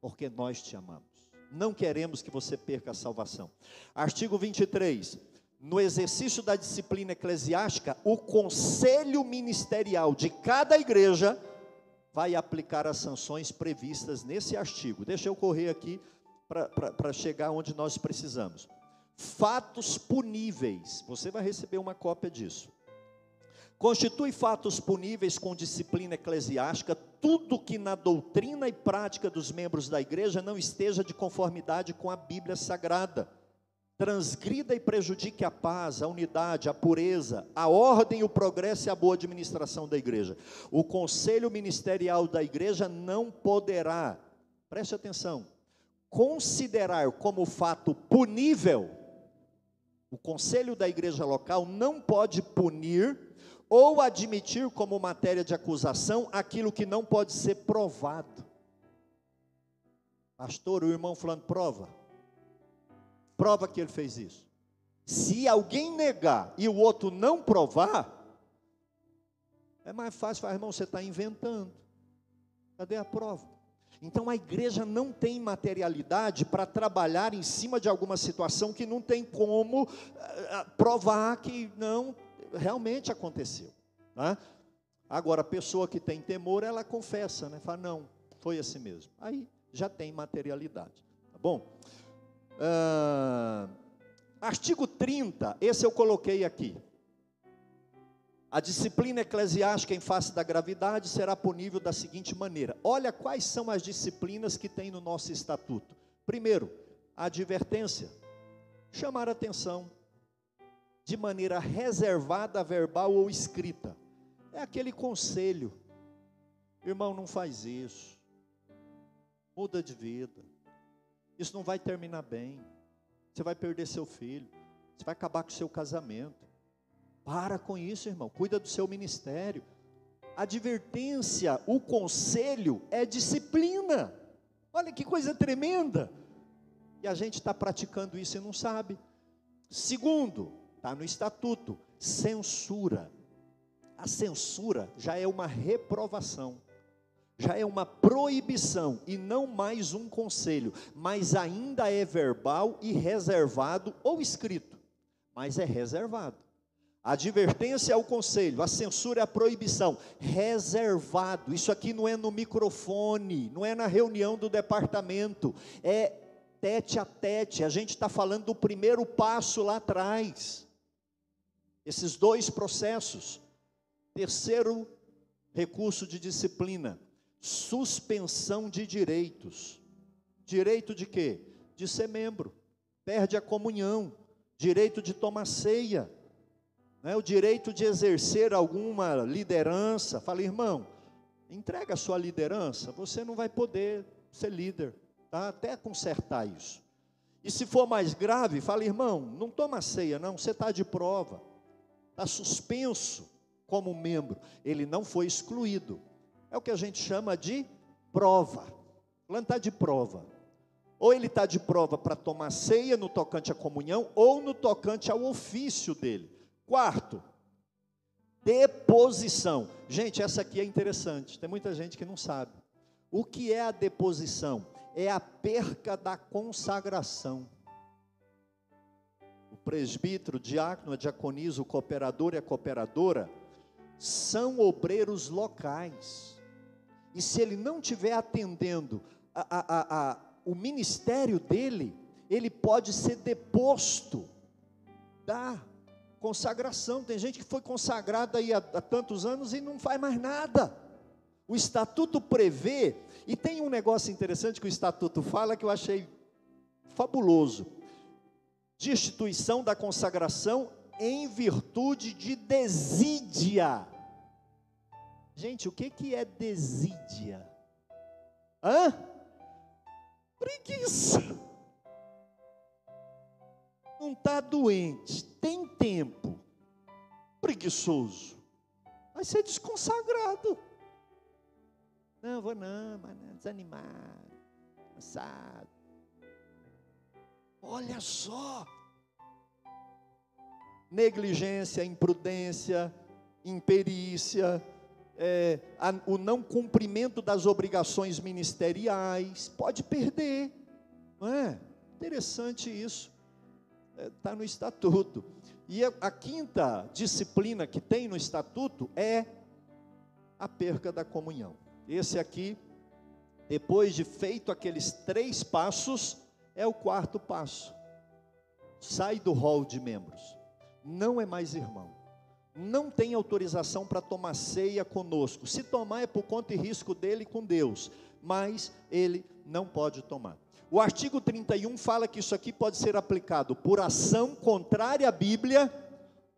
porque nós te amamos. Não queremos que você perca a salvação. Artigo 23. No exercício da disciplina eclesiástica, o conselho ministerial de cada igreja vai aplicar as sanções previstas nesse artigo. Deixa eu correr aqui para chegar onde nós precisamos. Fatos puníveis, você vai receber uma cópia disso. Constitui fatos puníveis com disciplina eclesiástica tudo que na doutrina e prática dos membros da igreja não esteja de conformidade com a Bíblia Sagrada transgrida e prejudique a paz, a unidade, a pureza, a ordem, o progresso e a boa administração da igreja. O conselho ministerial da igreja não poderá, preste atenção, considerar como fato punível, o conselho da igreja local não pode punir ou admitir como matéria de acusação aquilo que não pode ser provado. Pastor, o irmão falando prova prova que ele fez isso. Se alguém negar e o outro não provar, é mais fácil falar, irmão, você está inventando. Cadê a prova? Então a igreja não tem materialidade para trabalhar em cima de alguma situação que não tem como uh, provar que não realmente aconteceu. Né? Agora, a pessoa que tem temor, ela confessa, né? Fala, não, foi assim mesmo. Aí já tem materialidade. Tá bom? Ah, artigo 30, esse eu coloquei aqui. A disciplina eclesiástica em face da gravidade será punível da seguinte maneira: olha quais são as disciplinas que tem no nosso estatuto. Primeiro, a advertência, chamar atenção, de maneira reservada, verbal ou escrita. É aquele conselho, irmão, não faz isso, muda de vida, isso não vai terminar bem, você vai perder seu filho, você vai acabar com o seu casamento. Para com isso, irmão. Cuida do seu ministério. Advertência, o conselho é disciplina. Olha que coisa tremenda. E a gente está praticando isso e não sabe. Segundo, está no estatuto, censura. A censura já é uma reprovação, já é uma proibição e não mais um conselho, mas ainda é verbal e reservado ou escrito, mas é reservado. A advertência é o conselho, a censura é a proibição. Reservado. Isso aqui não é no microfone, não é na reunião do departamento, é tete a tete. A gente está falando do primeiro passo lá atrás. Esses dois processos. Terceiro recurso de disciplina: suspensão de direitos. Direito de quê? De ser membro. Perde a comunhão. Direito de tomar ceia né, o direito de exercer alguma liderança. Fala, irmão, entrega a sua liderança, você não vai poder ser líder, tá? até consertar isso. E se for mais grave, fala, irmão, não toma ceia, não, você está de prova, está suspenso como membro, ele não foi excluído. É o que a gente chama de prova. Está de prova. Ou ele está de prova para tomar ceia no tocante à comunhão, ou no tocante ao ofício dele. Quarto, deposição. Gente, essa aqui é interessante, tem muita gente que não sabe. O que é a deposição? É a perca da consagração. O presbítero, o diácono, a diaconisa, o cooperador e a cooperadora são obreiros locais. E se ele não estiver atendendo a, a, a, o ministério dele, ele pode ser deposto da consagração. Tem gente que foi consagrada aí há, há tantos anos e não faz mais nada. O estatuto prevê, e tem um negócio interessante que o estatuto fala que eu achei fabuloso: de instituição da consagração em virtude de desídia. Gente, o que, que é desídia? Hã? Preguiça não está doente, tem tempo, preguiçoso, vai ser desconsagrado. Não, vou não, desanimado, cansado. Olha só, negligência, imprudência, imperícia, é, a, o não cumprimento das obrigações ministeriais, pode perder, não é? Interessante isso está no estatuto. E a, a quinta disciplina que tem no estatuto é a perca da comunhão. Esse aqui, depois de feito aqueles três passos, é o quarto passo. Sai do rol de membros. Não é mais irmão. Não tem autorização para tomar ceia conosco. Se tomar é por conta e risco dele com Deus, mas ele não pode tomar. O artigo 31 fala que isso aqui pode ser aplicado por ação contrária à Bíblia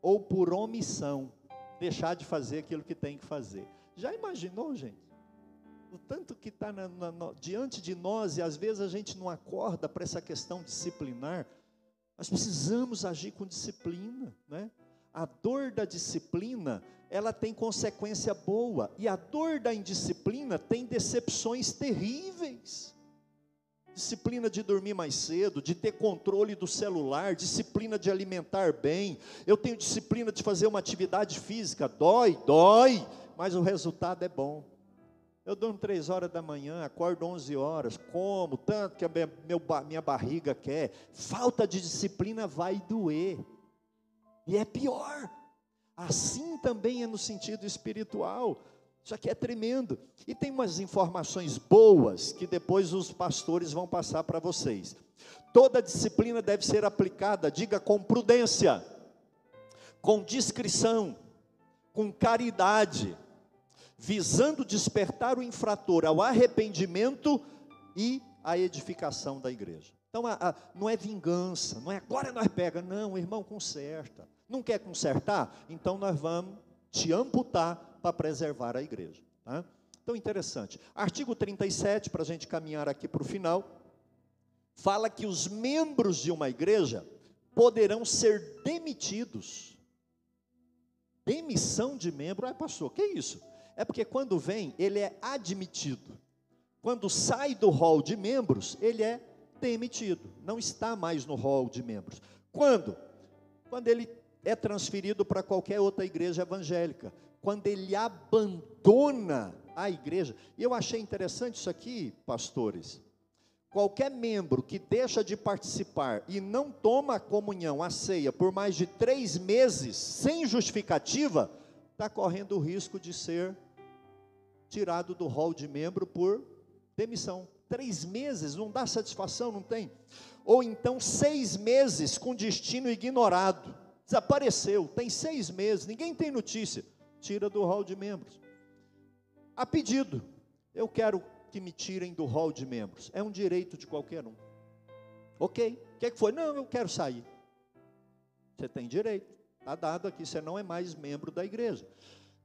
ou por omissão, deixar de fazer aquilo que tem que fazer. Já imaginou, gente? O tanto que está diante de nós e às vezes a gente não acorda para essa questão disciplinar. Nós precisamos agir com disciplina, né? A dor da disciplina, ela tem consequência boa, e a dor da indisciplina tem decepções terríveis disciplina de dormir mais cedo, de ter controle do celular, disciplina de alimentar bem. Eu tenho disciplina de fazer uma atividade física, dói, dói, mas o resultado é bom. Eu durmo três horas da manhã, acordo 11 horas, como tanto que a minha, minha barriga quer. Falta de disciplina vai doer. E é pior. Assim também é no sentido espiritual. Isso aqui é tremendo. E tem umas informações boas que depois os pastores vão passar para vocês. Toda disciplina deve ser aplicada, diga com prudência, com discrição, com caridade, visando despertar o infrator ao arrependimento e à edificação da igreja. Então, a, a, não é vingança, não é agora nós pega, não, irmão, conserta. Não quer consertar? Então nós vamos te amputar para preservar a igreja. Tá? Então, interessante. Artigo 37, para a gente caminhar aqui para o final, fala que os membros de uma igreja poderão ser demitidos. Demissão de membro, ah, pastor, que isso? É porque quando vem, ele é admitido. Quando sai do hall de membros, ele é demitido. Não está mais no hall de membros. Quando? Quando ele é transferido para qualquer outra igreja evangélica. Quando ele abandona a igreja. E eu achei interessante isso aqui, pastores. Qualquer membro que deixa de participar e não toma a comunhão, a ceia, por mais de três meses, sem justificativa, está correndo o risco de ser tirado do rol de membro por demissão. Três meses, não dá satisfação, não tem? Ou então seis meses com destino ignorado. Desapareceu, tem seis meses, ninguém tem notícia. Tira do rol de membros. A pedido, eu quero que me tirem do rol de membros. É um direito de qualquer um. Ok, o que, é que foi? Não, eu quero sair. Você tem direito, está dado aqui, você não é mais membro da igreja.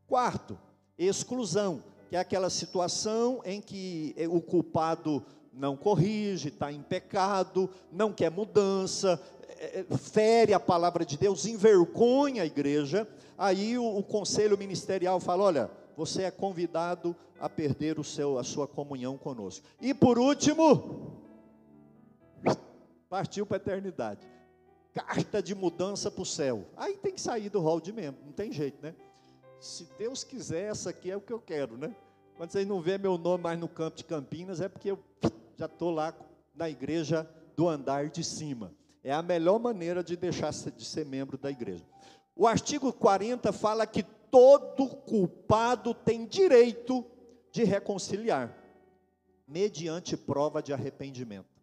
Quarto, exclusão, que é aquela situação em que o culpado não corrige, está em pecado, não quer mudança, fere a palavra de Deus, envergonha a igreja. Aí o, o conselho ministerial fala: olha, você é convidado a perder o seu, a sua comunhão conosco. E por último, partiu para a eternidade. Carta de mudança para o céu. Aí tem que sair do rol de membro, não tem jeito, né? Se Deus quiser, essa aqui é o que eu quero, né? Quando vocês não vê meu nome mais no campo de Campinas, é porque eu já estou lá na igreja do andar de cima. É a melhor maneira de deixar de ser membro da igreja. O artigo 40 fala que todo culpado tem direito de reconciliar, mediante prova de arrependimento.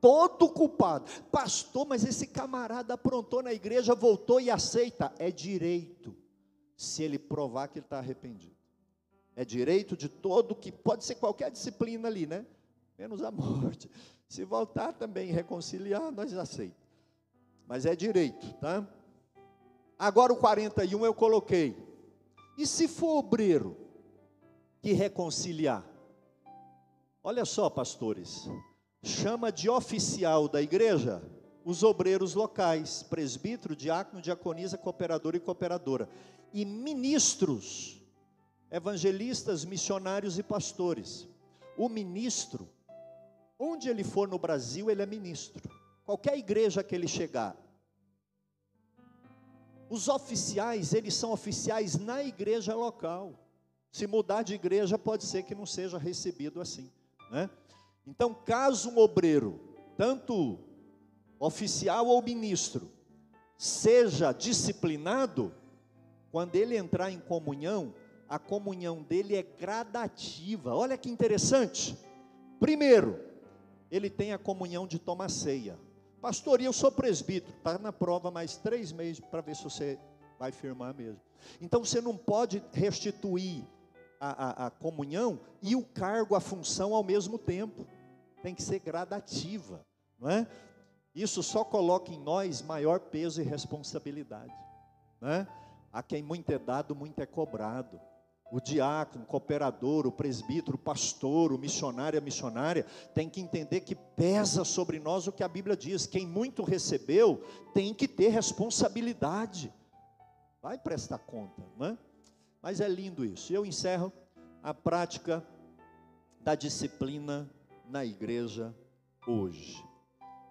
Todo culpado, pastor, mas esse camarada aprontou na igreja, voltou e aceita, é direito, se ele provar que ele está arrependido. É direito de todo que pode ser qualquer disciplina ali, né? Menos a morte. Se voltar também reconciliar, nós aceitamos. Mas é direito, tá? Agora o 41 eu coloquei. E se for obreiro que reconciliar? Olha só, pastores. Chama de oficial da igreja os obreiros locais, presbítero, diácono, diaconisa, cooperador e cooperadora. E ministros, evangelistas, missionários e pastores. O ministro, onde ele for no Brasil, ele é ministro. Qualquer igreja que ele chegar, os oficiais, eles são oficiais na igreja local. Se mudar de igreja, pode ser que não seja recebido assim. Né? Então, caso um obreiro, tanto oficial ou ministro, seja disciplinado, quando ele entrar em comunhão, a comunhão dele é gradativa. Olha que interessante. Primeiro, ele tem a comunhão de tomar ceia. Pastor, eu sou presbítero, está na prova mais três meses para ver se você vai firmar mesmo. Então você não pode restituir a, a, a comunhão e o cargo, a função ao mesmo tempo. Tem que ser gradativa, não é? Isso só coloca em nós maior peso e responsabilidade. Não é? A quem muito é dado, muito é cobrado o diácono, o cooperador, o presbítero, o pastor, o missionário, a missionária, tem que entender que pesa sobre nós o que a Bíblia diz: quem muito recebeu tem que ter responsabilidade, vai prestar conta, não é? Mas é lindo isso. Eu encerro a prática da disciplina na igreja hoje.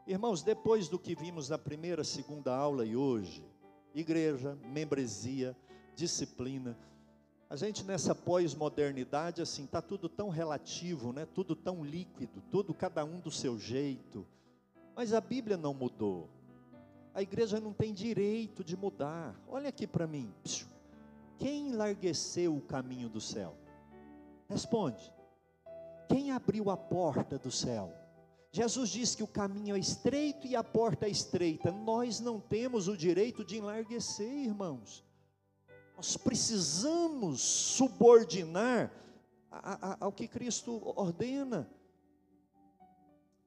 Irmãos, depois do que vimos na primeira, segunda aula e hoje, igreja, membresia, disciplina, a gente nessa pós-modernidade, assim, está tudo tão relativo, né? tudo tão líquido, tudo cada um do seu jeito. Mas a Bíblia não mudou. A igreja não tem direito de mudar. Olha aqui para mim. Quem enlargueceu o caminho do céu? Responde. Quem abriu a porta do céu? Jesus disse que o caminho é estreito e a porta é estreita. Nós não temos o direito de enlarguecer, irmãos. Nós precisamos subordinar ao que Cristo ordena.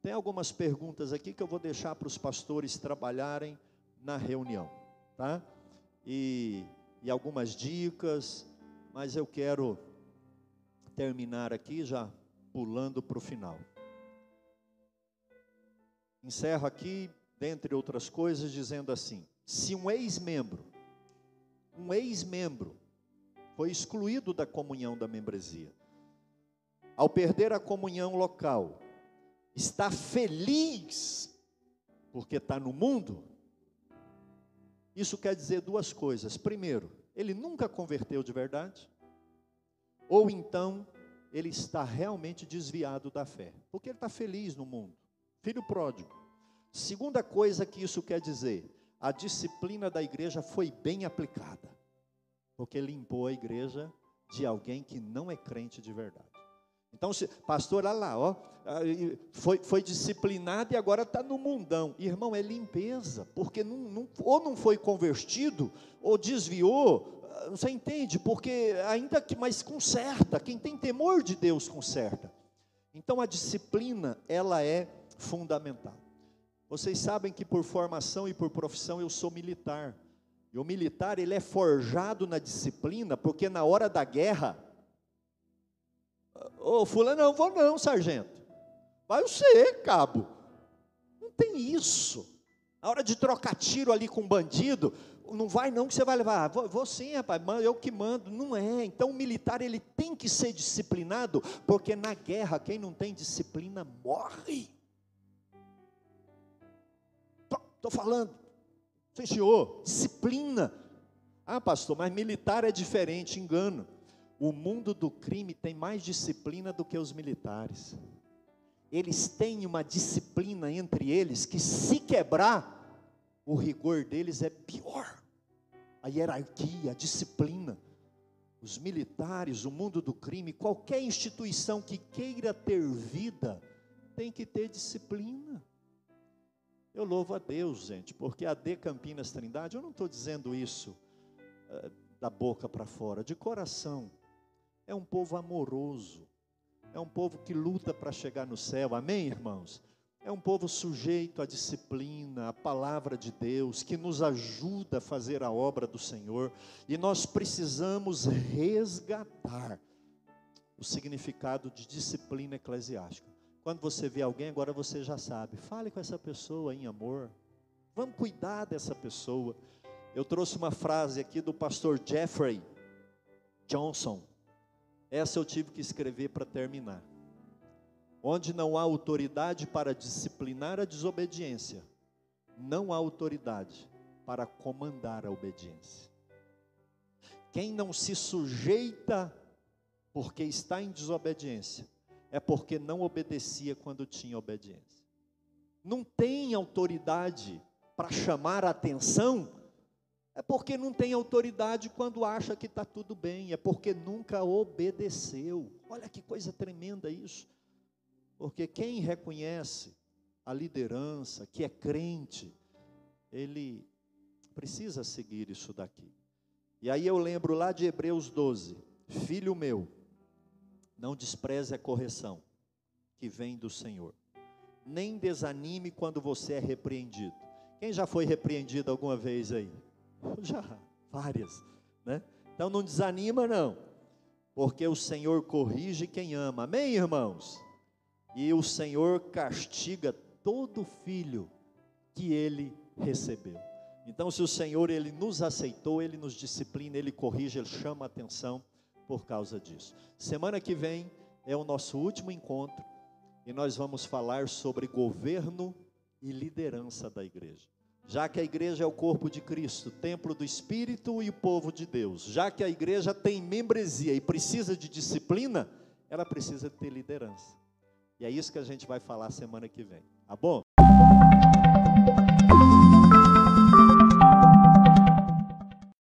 Tem algumas perguntas aqui que eu vou deixar para os pastores trabalharem na reunião, tá? E, e algumas dicas, mas eu quero terminar aqui já pulando para o final. Encerro aqui, dentre outras coisas, dizendo assim: se um ex-membro, um ex-membro, foi excluído da comunhão da membresia, ao perder a comunhão local, está feliz porque está no mundo, isso quer dizer duas coisas. Primeiro, ele nunca converteu de verdade, ou então ele está realmente desviado da fé, porque ele está feliz no mundo, filho pródigo. Segunda coisa que isso quer dizer, a disciplina da igreja foi bem aplicada, porque limpou a igreja de alguém que não é crente de verdade. Então, pastor, olha lá, ó, foi, foi disciplinado e agora está no mundão. Irmão, é limpeza, porque não, não, ou não foi convertido, ou desviou, ah, você entende? Porque ainda que, mas conserta, quem tem temor de Deus conserta. Então a disciplina, ela é fundamental. Vocês sabem que por formação e por profissão eu sou militar. E o militar, ele é forjado na disciplina, porque na hora da guerra, Ô, oh, fulano, não vou não, sargento. Vai você, cabo. Não tem isso. Na hora de trocar tiro ali com um bandido, não vai não que você vai levar. Vou, vou sim, rapaz, eu que mando. Não é. Então o militar ele tem que ser disciplinado, porque na guerra quem não tem disciplina morre. Estou falando. Senhor, disciplina. Ah, pastor, mas militar é diferente, engano o mundo do crime tem mais disciplina do que os militares. Eles têm uma disciplina entre eles que, se quebrar, o rigor deles é pior. A hierarquia, a disciplina. Os militares, o mundo do crime, qualquer instituição que queira ter vida, tem que ter disciplina. Eu louvo a Deus, gente, porque a D Campinas Trindade, eu não estou dizendo isso uh, da boca para fora, de coração é um povo amoroso, é um povo que luta para chegar no céu, amém, irmãos? É um povo sujeito à disciplina, à palavra de Deus, que nos ajuda a fazer a obra do Senhor, e nós precisamos resgatar o significado de disciplina eclesiástica. Quando você vê alguém, agora você já sabe, fale com essa pessoa em amor, vamos cuidar dessa pessoa. Eu trouxe uma frase aqui do pastor Jeffrey Johnson, essa eu tive que escrever para terminar. Onde não há autoridade para disciplinar a desobediência, não há autoridade para comandar a obediência. Quem não se sujeita porque está em desobediência, é porque não obedecia quando tinha obediência. Não tem autoridade para chamar atenção é porque não tem autoridade quando acha que está tudo bem, é porque nunca obedeceu. Olha que coisa tremenda isso. Porque quem reconhece a liderança, que é crente, ele precisa seguir isso daqui. E aí eu lembro lá de Hebreus 12: Filho meu, não despreze a correção que vem do Senhor, nem desanime quando você é repreendido. Quem já foi repreendido alguma vez aí? Já, várias, né? Então não desanima não, porque o Senhor corrige quem ama. Amém, irmãos? E o Senhor castiga todo filho que ele recebeu. Então, se o Senhor ele nos aceitou, ele nos disciplina, ele corrige, ele chama a atenção por causa disso. Semana que vem é o nosso último encontro e nós vamos falar sobre governo e liderança da igreja já que a igreja é o corpo de Cristo, templo do Espírito e o povo de Deus, já que a igreja tem membresia e precisa de disciplina, ela precisa ter liderança. E é isso que a gente vai falar semana que vem, tá bom?